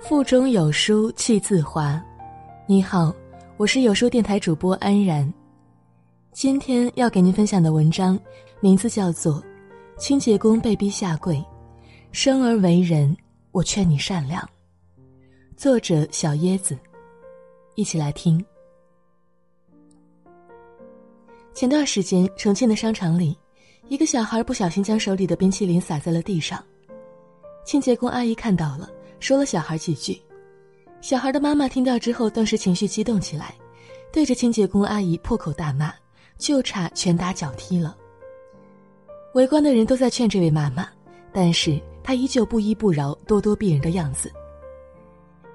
腹中有书气自华。你好，我是有书电台主播安然。今天要给您分享的文章，名字叫做《清洁工被逼下跪，生而为人，我劝你善良》。作者小椰子，一起来听。前段时间，重庆的商场里，一个小孩不小心将手里的冰淇淋洒在了地上，清洁工阿姨看到了。说了小孩几句，小孩的妈妈听到之后，顿时情绪激动起来，对着清洁工阿姨破口大骂，就差拳打脚踢了。围观的人都在劝这位妈妈，但是她依旧不依不饶、咄咄逼人的样子。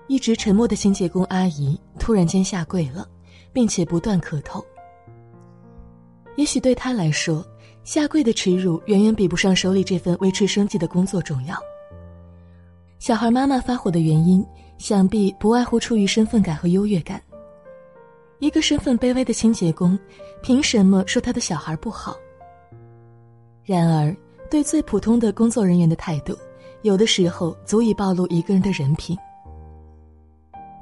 一直沉默的清洁工阿姨突然间下跪了，并且不断磕头。也许对她来说，下跪的耻辱远远比不上手里这份维持生计的工作重要。小孩妈妈发火的原因，想必不外乎出于身份感和优越感。一个身份卑微的清洁工，凭什么说他的小孩不好？然而，对最普通的工作人员的态度，有的时候足以暴露一个人的人品。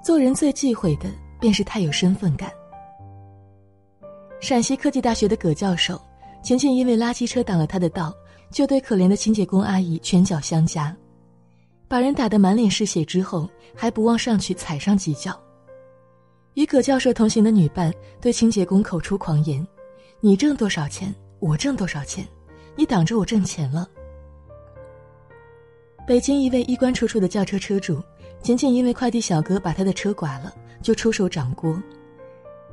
做人最忌讳的，便是太有身份感。陕西科技大学的葛教授，仅仅因为垃圾车挡了他的道，就对可怜的清洁工阿姨拳脚相加。把人打得满脸是血之后，还不忘上去踩上几脚。与葛教授同行的女伴对清洁工口出狂言：“你挣多少钱，我挣多少钱，你挡着我挣钱了。”北京一位衣冠楚楚的轿车车主，仅仅因为快递小哥把他的车剐了，就出手掌锅。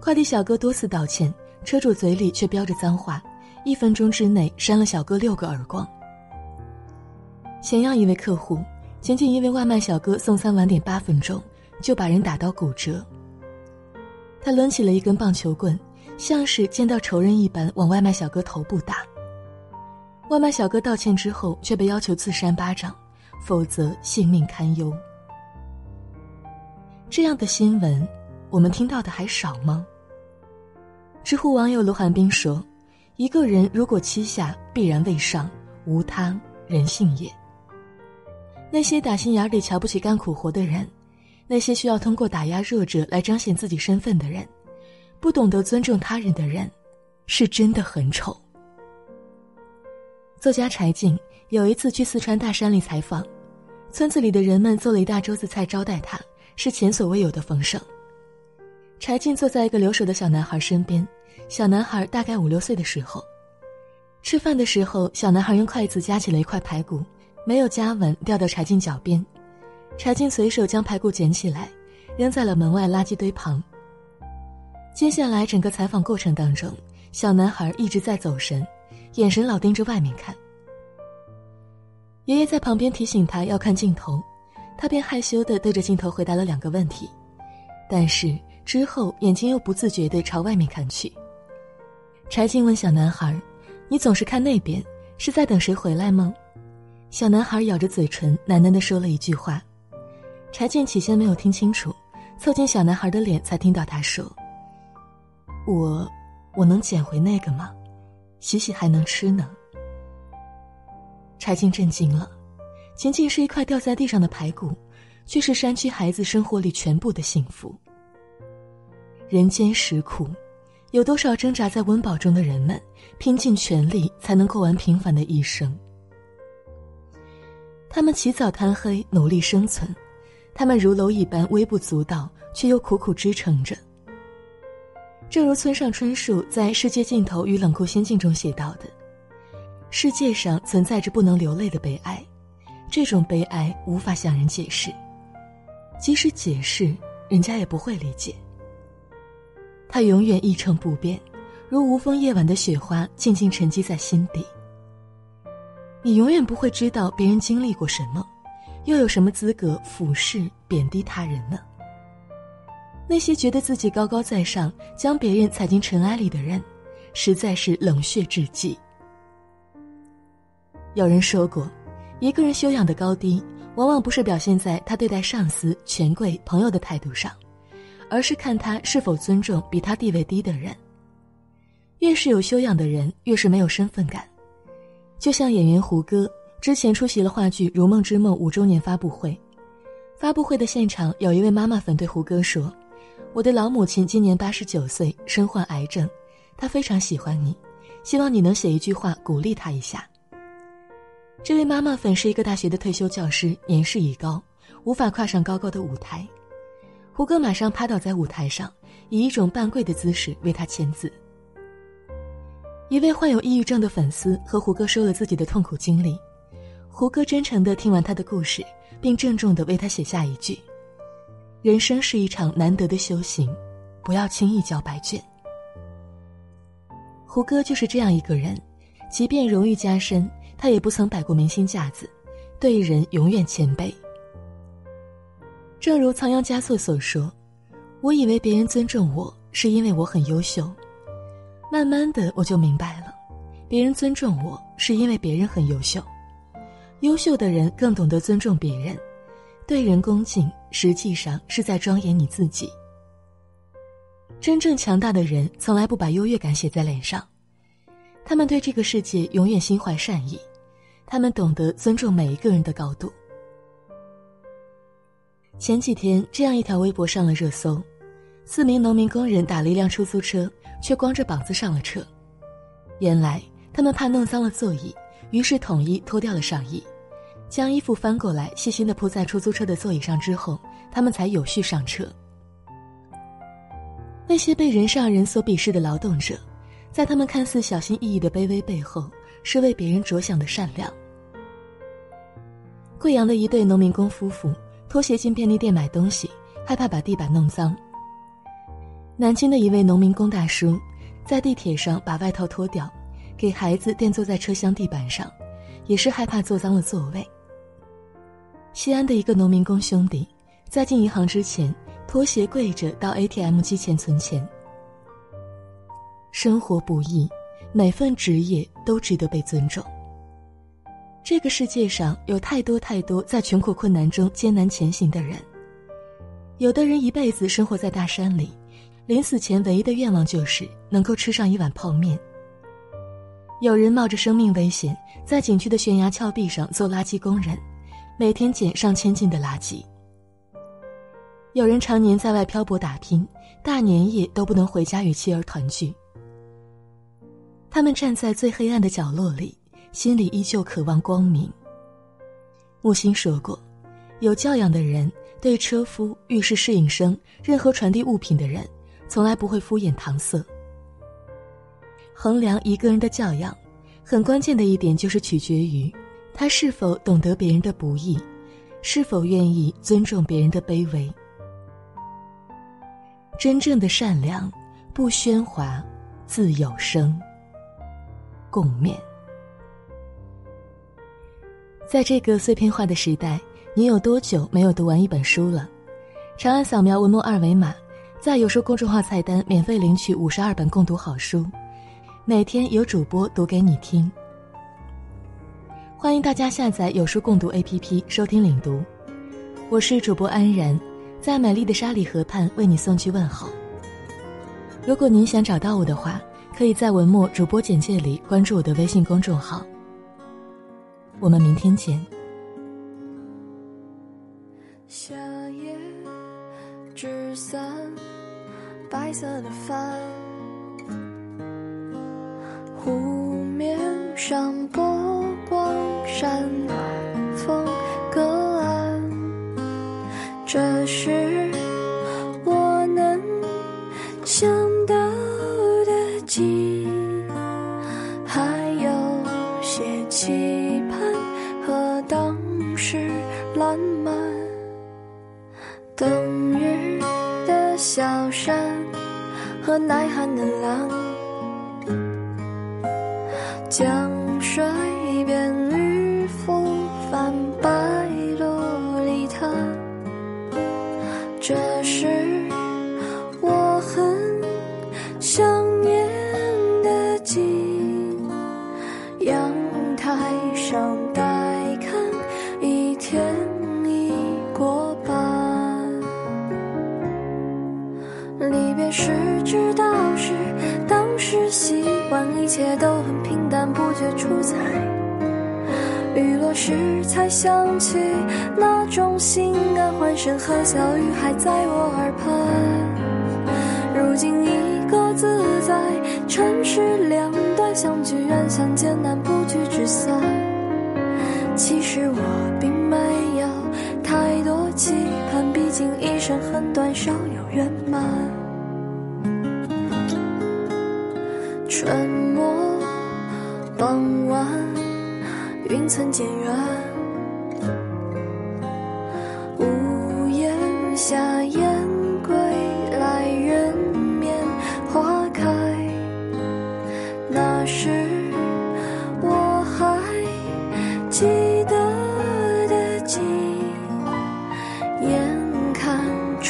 快递小哥多次道歉，车主嘴里却飙着脏话，一分钟之内扇了小哥六个耳光。咸阳一位客户。仅仅因为外卖小哥送餐晚点八分钟，就把人打到骨折。他抡起了一根棒球棍，像是见到仇人一般往外卖小哥头部打。外卖小哥道歉之后，却被要求自扇巴掌，否则性命堪忧。这样的新闻，我们听到的还少吗？知乎网友卢寒冰说：“一个人如果欺下，必然未上，无他，人性也。”那些打心眼里瞧不起干苦活的人，那些需要通过打压弱者来彰显自己身份的人，不懂得尊重他人的人，是真的很丑。作家柴静有一次去四川大山里采访，村子里的人们做了一大桌子菜招待他，是前所未有的丰盛。柴静坐在一个留守的小男孩身边，小男孩大概五六岁的时候，吃饭的时候，小男孩用筷子夹起了一块排骨。没有夹稳，掉到柴静脚边，柴静随手将排骨捡起来，扔在了门外垃圾堆旁。接下来整个采访过程当中，小男孩一直在走神，眼神老盯着外面看。爷爷在旁边提醒他要看镜头，他便害羞地对着镜头回答了两个问题，但是之后眼睛又不自觉地朝外面看去。柴静问小男孩：“你总是看那边，是在等谁回来吗？”小男孩咬着嘴唇，喃喃地说了一句话。柴静起先没有听清楚，凑近小男孩的脸，才听到他说：“我，我能捡回那个吗？洗洗还能吃呢。”柴静震惊了，仅仅是一块掉在地上的排骨，却是山区孩子生活里全部的幸福。人间实苦，有多少挣扎在温饱中的人们，拼尽全力才能过完平凡的一生。他们起早贪黑努力生存，他们如蝼蚁般微不足道，却又苦苦支撑着。正如村上春树在《世界尽头与冷酷仙境》中写到的：“世界上存在着不能流泪的悲哀，这种悲哀无法向人解释，即使解释，人家也不会理解。它永远一成不变，如无风夜晚的雪花，静静沉积在心底。”你永远不会知道别人经历过什么，又有什么资格俯视贬低他人呢？那些觉得自己高高在上，将别人踩进尘埃里的人，实在是冷血至极。有人说过，一个人修养的高低，往往不是表现在他对待上司、权贵、朋友的态度上，而是看他是否尊重比他地位低的人。越是有修养的人，越是没有身份感。就像演员胡歌之前出席了话剧《如梦之梦》五周年发布会，发布会的现场，有一位妈妈粉对胡歌说：“我的老母亲今年八十九岁，身患癌症，她非常喜欢你，希望你能写一句话鼓励她一下。”这位妈妈粉是一个大学的退休教师，年事已高，无法跨上高高的舞台。胡歌马上趴倒在舞台上，以一种半跪的姿势为他签字。一位患有抑郁症的粉丝和胡歌说了自己的痛苦经历，胡歌真诚地听完他的故事。并郑重地为他写下一句：“人生是一场难得的修行，不要轻易交白卷。”胡歌就是这样一个人，即便荣誉加身，他也不曾摆过明星架子，对人永远谦卑。正如仓央嘉措所说：“我以为别人尊重我是因为我很优秀，慢慢的我就明白了，别人尊重我是因为别人很优秀。”优秀的人更懂得尊重别人，对人恭敬，实际上是在庄严你自己。真正强大的人从来不把优越感写在脸上，他们对这个世界永远心怀善意，他们懂得尊重每一个人的高度。前几天，这样一条微博上了热搜：四名农民工人打了一辆出租车，却光着膀子上了车。原来，他们怕弄脏了座椅。于是统一脱掉了上衣，将衣服翻过来，细心的铺在出租车的座椅上之后，他们才有序上车。那些被人上人所鄙视的劳动者，在他们看似小心翼翼的卑微背后，是为别人着想的善良。贵阳的一对农民工夫妇拖鞋进便利店买东西，害怕把地板弄脏。南京的一位农民工大叔，在地铁上把外套脱掉。给孩子垫坐在车厢地板上，也是害怕坐脏了座位。西安的一个农民工兄弟，在进银行之前，脱鞋跪着到 ATM 机前存钱。生活不易，每份职业都值得被尊重。这个世界上有太多太多在穷苦困难中艰难前行的人，有的人一辈子生活在大山里，临死前唯一的愿望就是能够吃上一碗泡面。有人冒着生命危险，在景区的悬崖峭壁上做垃圾工人，每天捡上千斤的垃圾。有人常年在外漂泊打拼，大年夜都不能回家与妻儿团聚。他们站在最黑暗的角落里，心里依旧渴望光明。木心说过，有教养的人对车夫、浴室侍应生、任何传递物品的人，从来不会敷衍搪塞。衡量一个人的教养，很关键的一点就是取决于他是否懂得别人的不易，是否愿意尊重别人的卑微。真正的善良，不喧哗，自有声。共勉。在这个碎片化的时代，你有多久没有读完一本书了？长按扫描文末二维码，在有书公众号菜单免费领取五十二本共读好书。每天有主播读给你听，欢迎大家下载有书共读 APP 收听领读。我是主播安然，在美丽的沙里河畔为你送去问候。如果您想找到我的话，可以在文末主播简介里关注我的微信公众号。我们明天见。夏夜纸伞，白色的帆。湖面上波光闪，风隔岸。这是我能想到的景，还有些期盼和当时烂漫。冬日的小山和耐寒的狼。那种心安欢声和笑语还在我耳畔。如今已各自在城市两端，相聚远相见难，不聚只散。其实我并没有太多期盼，毕竟一生很短，少有圆满。春末傍晚，云层渐远，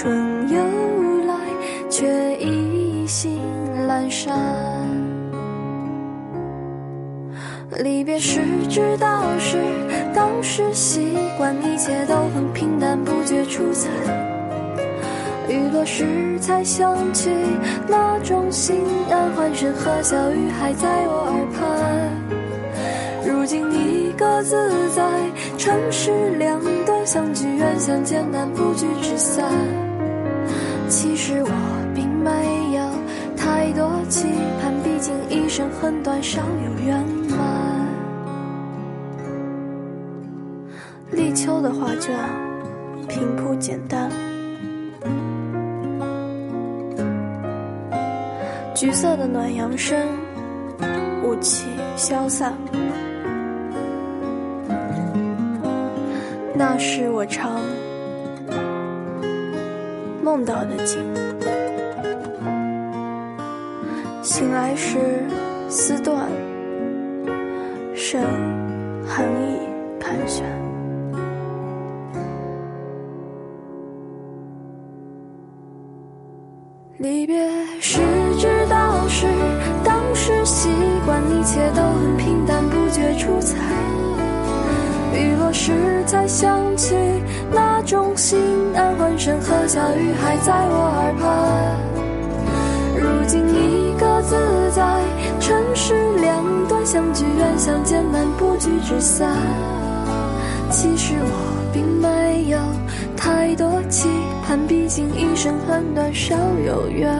春又来，却意兴阑珊。离别时知道是当时习惯，一切都很平淡，不觉出彩。雨落时才想起，那种心安欢声和笑语还在我耳畔。如今你各自在城市两端，相聚远相见难，不聚只散。其实我并没有太多期盼，毕竟一生很短，少有圆满。立秋的画卷平铺简单，橘色的暖阳升，雾气消散。那是我常梦到的景。醒来时丝断，剩寒意盘旋。离别时知道是当时习惯，一切都很平淡，不觉出彩。雨落时才想起，那种心安欢声和笑语还在我耳畔。如今你各自在城市两端，相聚远相见难，不聚只散。其实我并没有太多期盼，毕竟一生很短，少有缘。